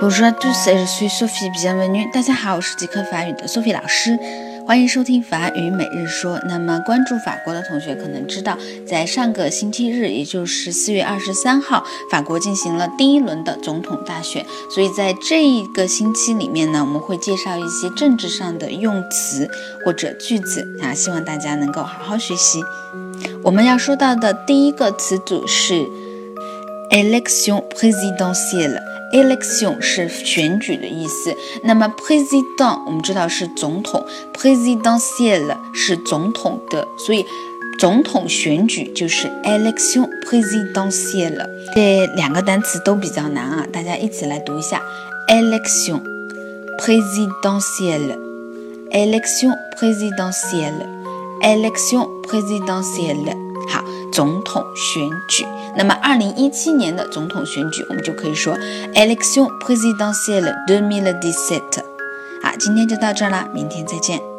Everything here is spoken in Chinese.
Bonjour à tous, je suis Sophie. Bienvenue. 大家好，我是即刻法语的 Sophie 老师，欢迎收听法语每日说。那么，关注法国的同学可能知道，在上个星期日，也就是四月二十三号，法国进行了第一轮的总统大选。所以在这一个星期里面呢，我们会介绍一些政治上的用词或者句子啊，希望大家能够好好学习。我们要说到的第一个词组是 élection présidentielle。Election 是选举的意思，那么 President 我们知道是总统，Presidential 是总统的，所以总统选举就是 Election Presidential。这两个单词都比较难啊，大家一起来读一下：Election Presidential，Election Presidential，Election Presidential。 总统选举。那么，二零一七年的总统选举，我们就可以说 Election présidentielle 2017。好，今天就到这儿了，明天再见。